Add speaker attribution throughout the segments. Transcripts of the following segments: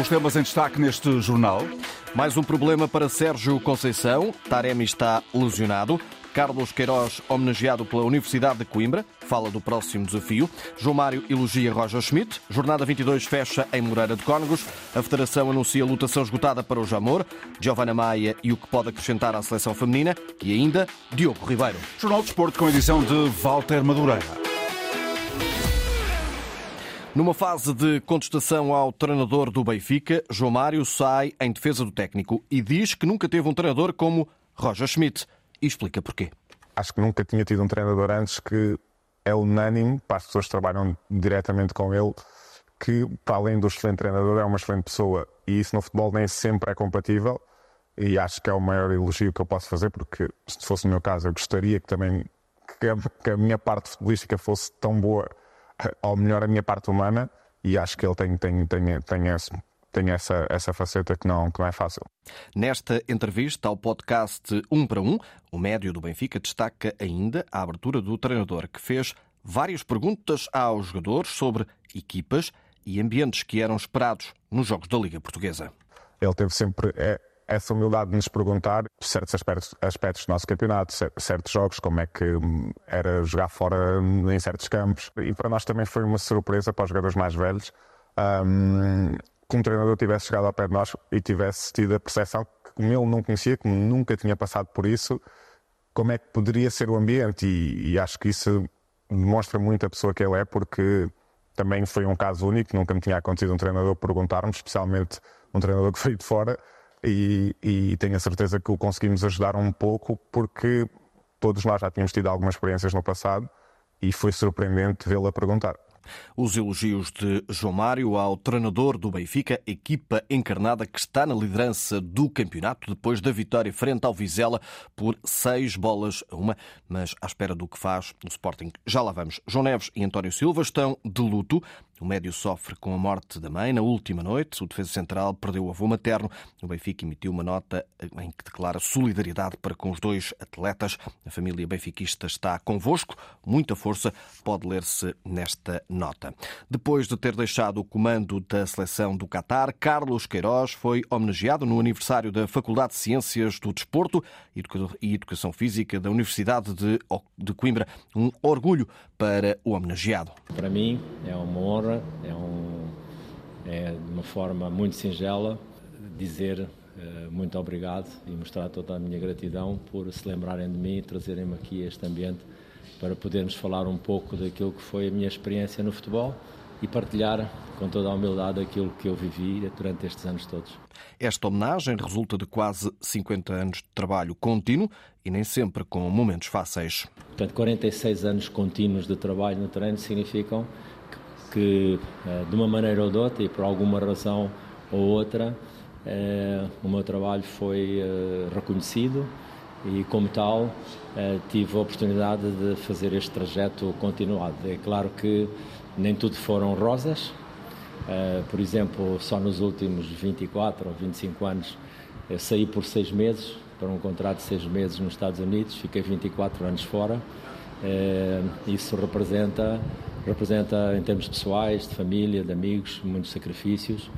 Speaker 1: Os temas em destaque neste jornal.
Speaker 2: Mais um problema para Sérgio Conceição. Taremi está lesionado. Carlos Queiroz, homenageado pela Universidade de Coimbra, fala do próximo desafio. João Mário elogia Roger Schmidt. Jornada 22 fecha em Moreira de Cónegos. A Federação anuncia lutação esgotada para o Jamor. Giovanna Maia e o que pode acrescentar à seleção feminina. E ainda Diogo Ribeiro.
Speaker 1: Jornal de Desporto com edição de Walter Madureira.
Speaker 2: Numa fase de contestação ao treinador do Benfica, João Mário sai em defesa do técnico e diz que nunca teve um treinador como Roger Schmidt. E explica porquê.
Speaker 3: Acho que nunca tinha tido um treinador antes que é unânime para as pessoas que trabalham diretamente com ele que, para além do excelente treinador, é uma excelente pessoa. E isso no futebol nem sempre é compatível. E acho que é o maior elogio que eu posso fazer, porque se fosse o meu caso, eu gostaria que também que a, minha parte futebolística fosse tão boa ao melhor a minha parte humana e acho que ele tem, tem, tem, tem, esse, tem essa, essa faceta que não, que não é fácil.
Speaker 2: Nesta entrevista ao podcast Um para Um, o médio do Benfica destaca ainda a abertura do treinador, que fez várias perguntas aos jogadores sobre equipas e ambientes que eram esperados nos jogos da Liga Portuguesa.
Speaker 3: Ele teve sempre é, essa humildade de nos perguntar certos aspectos, aspectos do nosso campeonato, certos jogos, como é que hum, era jogar fora em certos campos. E para nós também foi uma surpresa para os jogadores mais velhos um, que um treinador tivesse chegado ao pé de nós e tivesse tido a percepção que, como ele não conhecia, como nunca tinha passado por isso, como é que poderia ser o ambiente. E, e acho que isso demonstra muito a pessoa que ele é, porque também foi um caso único, nunca me tinha acontecido um treinador perguntar-me, especialmente um treinador que veio de fora e, e tenho a certeza que o conseguimos ajudar um pouco porque todos nós já tínhamos tido algumas experiências no passado e foi surpreendente vê-lo a perguntar.
Speaker 2: Os elogios de João Mário ao treinador do Benfica, equipa encarnada que está na liderança do campeonato depois da vitória frente ao Vizela por seis bolas a uma, mas à espera do que faz o Sporting. Já lá vamos. João Neves e António Silva estão de luto. O médio sofre com a morte da mãe na última noite. O defesa central perdeu o avô materno. O Benfica emitiu uma nota em que declara solidariedade para com os dois atletas. A família benfiquista está convosco. Muita força pode ler-se nesta nota. Depois de ter deixado o comando da seleção do Qatar, Carlos Queiroz foi homenageado no aniversário da Faculdade de Ciências do Desporto e Educação Física da Universidade de Coimbra. Um orgulho para o homenageado.
Speaker 4: Para mim é uma honra, é, um, é de uma forma muito singela dizer uh, muito obrigado e mostrar toda a minha gratidão por se lembrarem de mim e trazerem-me aqui este ambiente para podermos falar um pouco daquilo que foi a minha experiência no futebol e partilhar com toda a humildade aquilo que eu vivi durante estes anos todos.
Speaker 2: Esta homenagem resulta de quase 50 anos de trabalho contínuo e nem sempre com momentos fáceis.
Speaker 4: Portanto, 46 anos contínuos de trabalho no terreno significam que, eh, de uma maneira ou de outra, e por alguma razão ou outra, eh, o meu trabalho foi eh, reconhecido e, como tal, tive a oportunidade de fazer este trajeto continuado. É claro que nem tudo foram rosas, por exemplo, só nos últimos 24 ou 25 anos saí por seis meses para um contrato de seis meses nos Estados Unidos, fiquei 24 anos fora. Isso representa representa em termos pessoais, de família, de amigos, muitos sacrifícios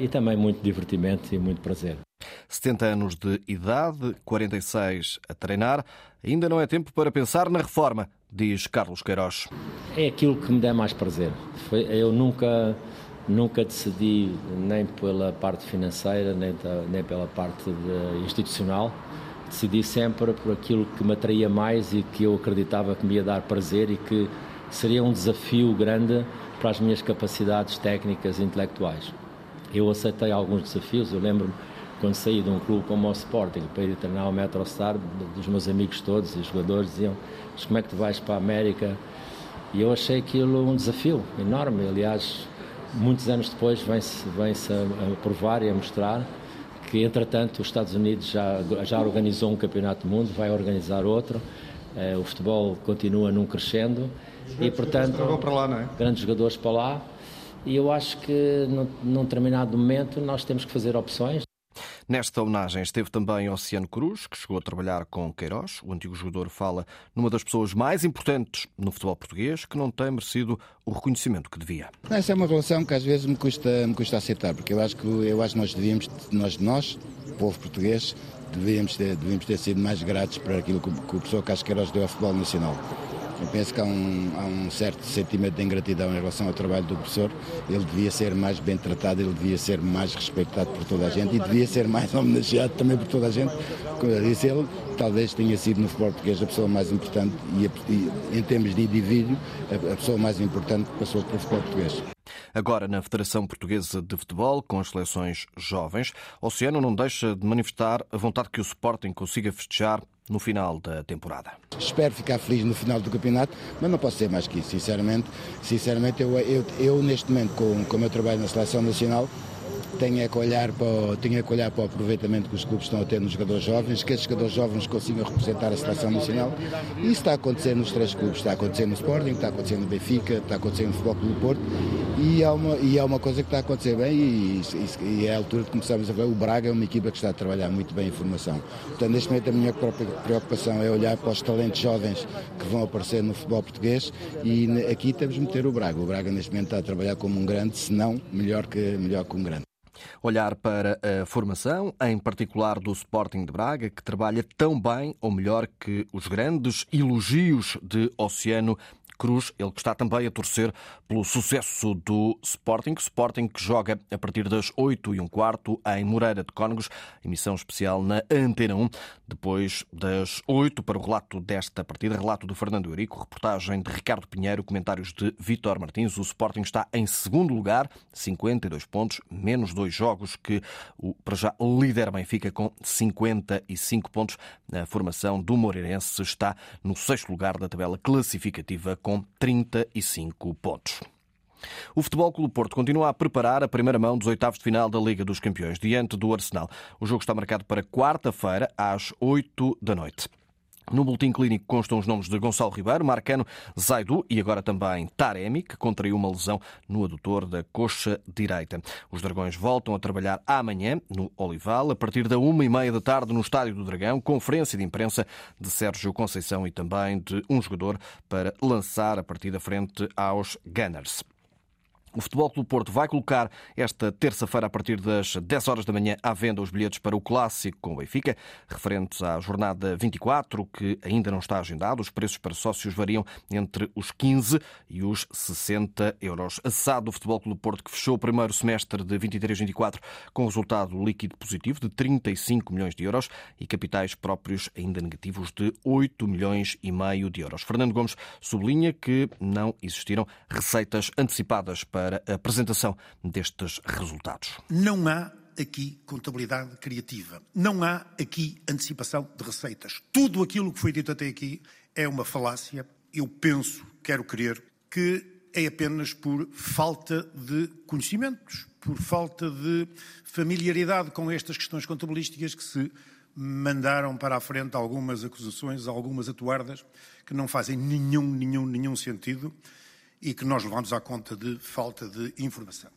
Speaker 4: e também muito divertimento e muito prazer.
Speaker 2: 70 anos de idade, 46 a treinar, ainda não é tempo para pensar na reforma, diz Carlos Queiroz.
Speaker 4: É aquilo que me dá mais prazer. Eu nunca nunca decidi nem pela parte financeira nem, nem pela parte institucional decidi sempre por aquilo que me atraía mais e que eu acreditava que me ia dar prazer e que seria um desafio grande para as minhas capacidades técnicas e intelectuais. Eu aceitei alguns desafios, eu lembro-me quando saí de um clube como o Sporting para ir treinar o Metrostar, dos meus amigos todos e os jogadores diziam: Mas como é que tu vais para a América? E eu achei aquilo um desafio enorme. Aliás, muitos anos depois vem-se vem a provar e a mostrar que, entretanto, os Estados Unidos já, já organizou um campeonato do mundo, vai organizar outro. Eh, o futebol continua num crescendo e portanto
Speaker 1: para lá, não é?
Speaker 4: grandes jogadores para lá e eu acho que num, num determinado momento nós temos que fazer opções
Speaker 2: Nesta homenagem esteve também Oceano Cruz, que chegou a trabalhar com Queiroz. O antigo jogador fala numa das pessoas mais importantes no futebol português, que não tem merecido o reconhecimento que devia.
Speaker 5: Essa é uma relação que às vezes me custa, me custa aceitar, porque eu acho que, eu acho que nós devíamos, nós, nós, povo português, devíamos ter, devíamos ter sido mais gratos para aquilo que, que o professor Casqueiros deu ao futebol nacional. Eu penso que há um, há um, certo sentimento de ingratidão em relação ao trabalho do professor. Ele devia ser mais bem tratado, ele devia ser mais respeitado por toda a gente e devia ser mais homenageado também por toda a gente. Como eu disse, ele talvez tenha sido no futebol português a pessoa mais importante e, e em termos de indivíduo, a, a pessoa mais importante que passou pelo futebol português.
Speaker 2: Agora, na Federação Portuguesa de Futebol, com as seleções jovens, Oceano não deixa de manifestar a vontade que o Sporting consiga festejar no final da temporada.
Speaker 5: Espero ficar feliz no final do campeonato, mas não posso ser mais que isso, sinceramente. Sinceramente, eu, eu, eu neste momento, com, com o meu trabalho na Seleção Nacional, tenha que olhar para o, tenha que olhar para o aproveitamento que os clubes estão a ter nos jogadores jovens, que esses jogadores jovens consigam representar a seleção nacional. E isso está a acontecer nos três clubes, está a acontecer no Sporting, está a acontecer no Benfica, está a acontecer no Futebol Clube Porto e é uma, e é uma coisa que está a acontecer bem e, e, e é a altura de começarmos a ver. O Braga é uma equipa que está a trabalhar muito bem em formação. Portanto, neste momento a minha própria preocupação é olhar para os talentos jovens que vão aparecer no futebol português e aqui temos de meter o Braga. O Braga neste momento está a trabalhar como um grande, se não melhor que, melhor que um grande.
Speaker 2: Olhar para a formação, em particular do Sporting de Braga, que trabalha tão bem ou melhor que os grandes elogios de Oceano Cruz, ele que está também a torcer pelo sucesso do Sporting. Sporting que joga a partir das 8 e um quarto em Moreira de Cónegos, emissão especial na Antena 1, depois das 8 para o relato desta partida, relato do Fernando Eurico, reportagem de Ricardo Pinheiro, comentários de Vitor Martins. O Sporting está em segundo lugar, 52 pontos, menos dois jogos que o para já líder Benfica com 55 pontos. A formação do Moreirense está no sexto lugar da tabela classificativa com 35 pontos. O Futebol Clube Porto continua a preparar a primeira mão dos oitavos de final da Liga dos Campeões, diante do Arsenal. O jogo está marcado para quarta-feira, às 8 da noite. No boletim clínico constam os nomes de Gonçalo Ribeiro, Marcano, Zaidu e agora também Taremi, que contraiu uma lesão no adutor da coxa direita. Os Dragões voltam a trabalhar amanhã no Olival, a partir da uma e meia da tarde no Estádio do Dragão, conferência de imprensa de Sérgio Conceição e também de um jogador para lançar a partida frente aos Gunners. O Futebol Clube Porto vai colocar esta terça-feira, a partir das 10 horas da manhã, à venda os bilhetes para o Clássico com o Benfica, referentes à jornada 24, que ainda não está agendado. Os preços para sócios variam entre os 15 e os 60 euros. A SAD do Futebol Clube Porto, que fechou o primeiro semestre de 23-24 com resultado líquido positivo de 35 milhões de euros e capitais próprios ainda negativos de 8 milhões e meio de euros. Fernando Gomes sublinha que não existiram receitas antecipadas para para a apresentação destes resultados.
Speaker 6: Não há aqui contabilidade criativa. Não há aqui antecipação de receitas. Tudo aquilo que foi dito até aqui é uma falácia. Eu penso, quero crer, que é apenas por falta de conhecimentos, por falta de familiaridade com estas questões contabilísticas que se mandaram para a frente algumas acusações, algumas atuardas que não fazem nenhum, nenhum, nenhum sentido e que nós levamos à conta de falta de informação.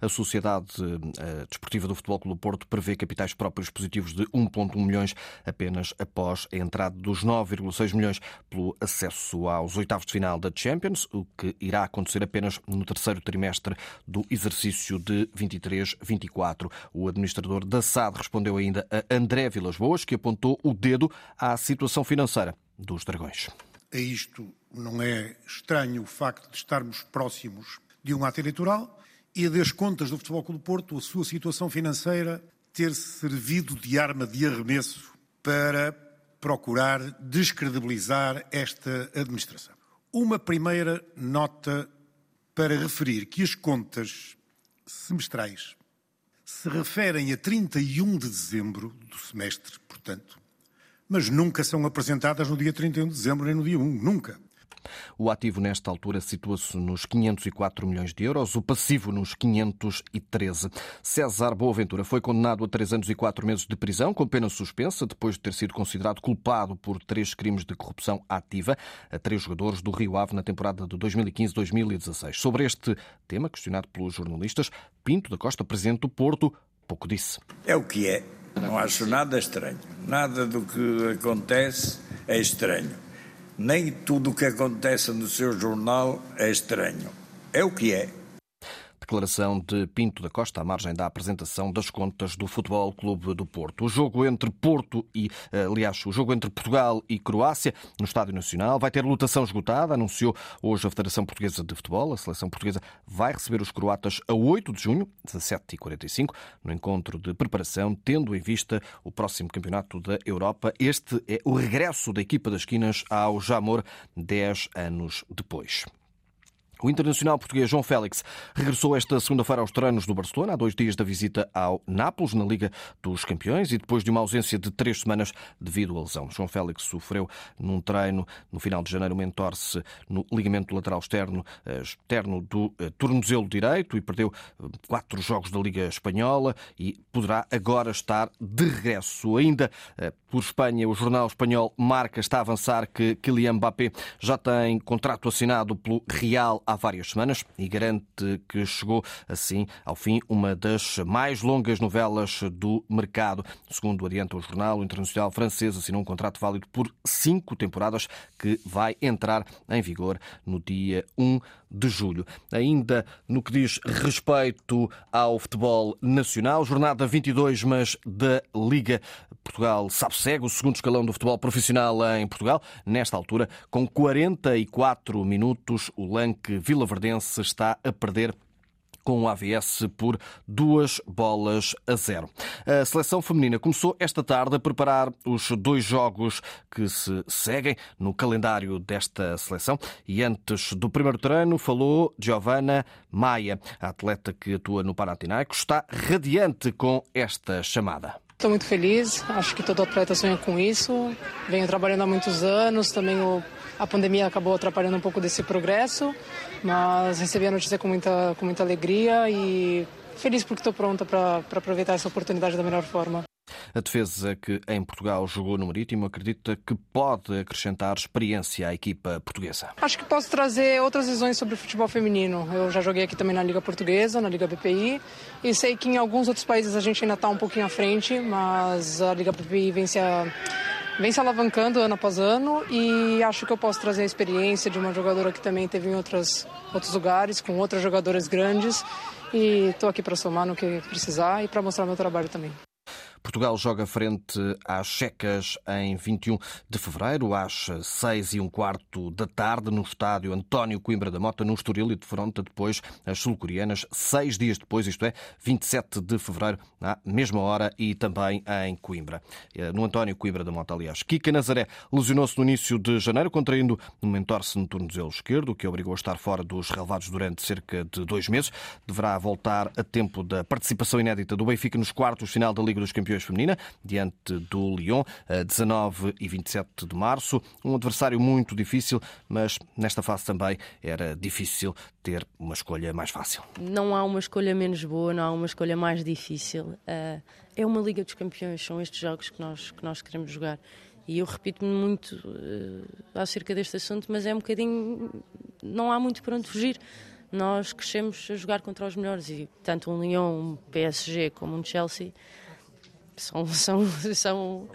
Speaker 2: A Sociedade eh, Desportiva do Futebol Clube Porto prevê capitais próprios positivos de 1,1 milhões apenas após a entrada dos 9,6 milhões pelo acesso aos oitavos de final da Champions, o que irá acontecer apenas no terceiro trimestre do exercício de 23-24. O administrador da SAD respondeu ainda a André Vilas Boas, que apontou o dedo à situação financeira dos Dragões.
Speaker 6: A isto não é estranho o facto de estarmos próximos de um ato eleitoral e das contas do Futebol Clube Porto, a sua situação financeira ter servido de arma de arremesso para procurar descredibilizar esta administração. Uma primeira nota para referir que as contas semestrais se referem a 31 de dezembro do semestre, portanto, mas nunca são apresentadas no dia 31 de dezembro nem no dia 1, nunca.
Speaker 2: O ativo, nesta altura, situa-se nos 504 milhões de euros, o passivo nos 513. César Boaventura foi condenado a três anos e quatro meses de prisão, com pena suspensa, depois de ter sido considerado culpado por três crimes de corrupção ativa a três jogadores do Rio Ave na temporada de 2015-2016. Sobre este tema, questionado pelos jornalistas, Pinto da Costa, presidente do Porto, pouco disse.
Speaker 7: É o que é. Não acho nada estranho. Nada do que acontece é estranho. Nem tudo o que acontece no seu jornal é estranho. É o que é.
Speaker 2: Declaração de Pinto da Costa à margem da apresentação das contas do Futebol Clube do Porto. O jogo entre Porto e, eh, aliás, o jogo entre Portugal e Croácia no Estádio Nacional vai ter lotação esgotada, anunciou hoje a Federação Portuguesa de Futebol. A seleção portuguesa vai receber os croatas a 8 de junho, 17h45, no encontro de preparação, tendo em vista o próximo campeonato da Europa. Este é o regresso da equipa das esquinas ao Jamor 10 anos depois. O internacional português João Félix regressou esta segunda-feira aos treinos do Barcelona, há dois dias da visita ao Nápoles, na Liga dos Campeões, e depois de uma ausência de três semanas devido à lesão. João Félix sofreu num treino no final de janeiro uma entorse no ligamento lateral externo, eh, externo do eh, tornozelo direito e perdeu eh, quatro jogos da Liga Espanhola e poderá agora estar de regresso. Ainda por Espanha, o jornal espanhol Marca está a avançar que Kylian Mbappé já tem contrato assinado pelo Real há várias semanas e garante que chegou assim ao fim uma das mais longas novelas do mercado. Segundo adianta o jornal, o internacional francês assinou um contrato válido por cinco temporadas que vai entrar em vigor no dia 1 de julho. Ainda no que diz respeito ao futebol nacional, jornada 22, mas da Liga Portugal sabe-segue, o segundo escalão do futebol profissional em Portugal. Nesta altura, com 44 minutos, o Lanque Vilaverdense está a perder com o AVS por duas bolas a zero. A seleção feminina começou esta tarde a preparar os dois jogos que se seguem no calendário desta seleção e antes do primeiro treino falou Giovanna Maia, a atleta que atua no Panathinaikos, está radiante com esta chamada.
Speaker 8: Estou muito feliz, acho que todo atleta sonha com isso. Venho trabalhando há muitos anos, também o a pandemia acabou atrapalhando um pouco desse progresso, mas recebi a notícia com muita, com muita alegria e feliz porque estou pronta para aproveitar essa oportunidade da melhor forma.
Speaker 2: A defesa que em Portugal jogou no Marítimo acredita que pode acrescentar experiência à equipa portuguesa.
Speaker 8: Acho que posso trazer outras visões sobre o futebol feminino. Eu já joguei aqui também na Liga Portuguesa, na Liga BPI, e sei que em alguns outros países a gente ainda está um pouquinho à frente, mas a Liga BPI vem se a vem se alavancando ano após ano e acho que eu posso trazer a experiência de uma jogadora que também teve em outras, outros lugares, com outras jogadoras grandes. E estou aqui para somar no que precisar e para mostrar meu trabalho também.
Speaker 2: Portugal joga frente às Checas em 21 de fevereiro, às 6 e um quarto da tarde, no estádio António Coimbra da Mota, no Estoril, e defronta depois as sul-coreanas, seis dias depois, isto é, 27 de fevereiro, à mesma hora e também em Coimbra. Eh, no António Coimbra da Mota, aliás. Kika Nazaré lesionou-se no início de janeiro, contraindo um entorse no tornozelo esquerdo, que obrigou a estar fora dos relevados durante cerca de dois meses. Deverá voltar a tempo da participação inédita do Benfica nos quartos final da Liga dos Campeões Feminina, diante do Lyon, 19 e 27 de março. Um adversário muito difícil, mas nesta fase também era difícil ter uma escolha mais fácil.
Speaker 9: Não há uma escolha menos boa, não há uma escolha mais difícil. Eh, é uma Liga dos Campeões, são estes jogos que nós, que nós queremos jogar. E eu repito-me muito uh, acerca deste assunto, mas é um bocadinho. Não há muito para onde fugir. Nós crescemos a jogar contra os melhores e tanto um Lyon, um PSG como um Chelsea são, são, são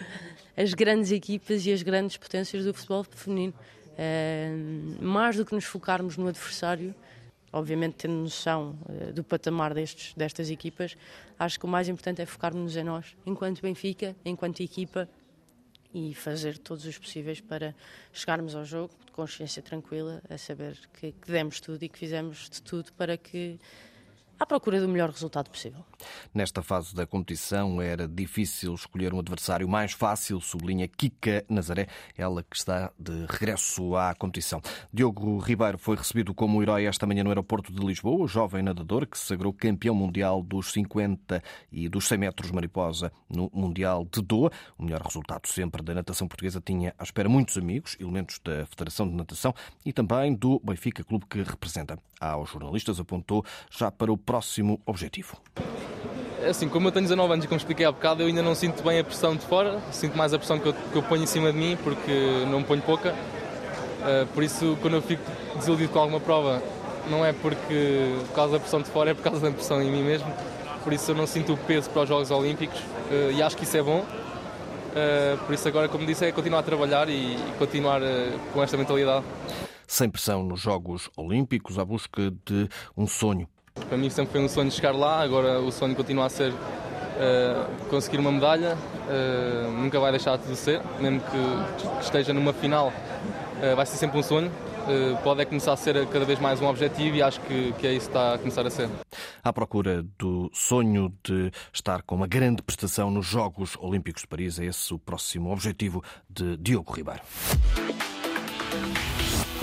Speaker 9: as grandes equipas e as grandes potências do futebol feminino. Uh, mais do que nos focarmos no adversário, obviamente tendo noção uh, do patamar destes, destas equipas, acho que o mais importante é focarmos em nós, enquanto Benfica, enquanto equipa, e fazer todos os possíveis para chegarmos ao jogo de consciência tranquila, a saber que, que demos tudo e que fizemos de tudo para que à procura do melhor resultado possível.
Speaker 2: Nesta fase da competição era difícil escolher um adversário mais fácil, sublinha Kika Nazaré, ela que está de regresso à competição. Diogo Ribeiro foi recebido como herói esta manhã no aeroporto de Lisboa, o jovem nadador que se sagrou campeão mundial dos 50 e dos 100 metros mariposa no Mundial de Doha. O melhor resultado sempre da natação portuguesa tinha à espera muitos amigos, elementos da Federação de Natação e também do Benfica, clube que representa. Aos jornalistas apontou já para o próximo objetivo?
Speaker 10: É assim, como eu tenho 19 anos e como expliquei há bocado, eu ainda não sinto bem a pressão de fora, sinto mais a pressão que eu, que eu ponho em cima de mim, porque não me ponho pouca. Uh, por isso, quando eu fico desiludido com alguma prova, não é porque por causa da pressão de fora, é por causa da pressão em mim mesmo. por isso eu não sinto o peso para os Jogos Olímpicos e acho que isso é bom. Por isso agora, como disse, é continuar a trabalhar e continuar com esta mentalidade.
Speaker 2: Sem pressão nos Jogos Olímpicos, à busca de um sonho.
Speaker 10: Para mim sempre foi um sonho chegar lá, agora o sonho continua a ser Uh, conseguir uma medalha uh, nunca vai deixar de ser, mesmo que, esteja numa final, uh, vai ser sempre um sonho. pode é começar a ser cada vez mais um objetivo e acho que, que é isso que está a começar a ser.
Speaker 2: À procura do sonho de estar com uma grande prestação nos Jogos Olímpicos de Paris, é esse o próximo objetivo de Diogo Ribeiro.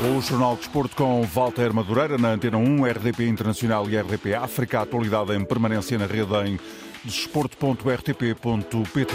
Speaker 1: O Jornal de Desporto com Walter Madureira na Antena 1, RDP Internacional e RDP África. Atualidade em permanência na rede em desporto.rtp.pt.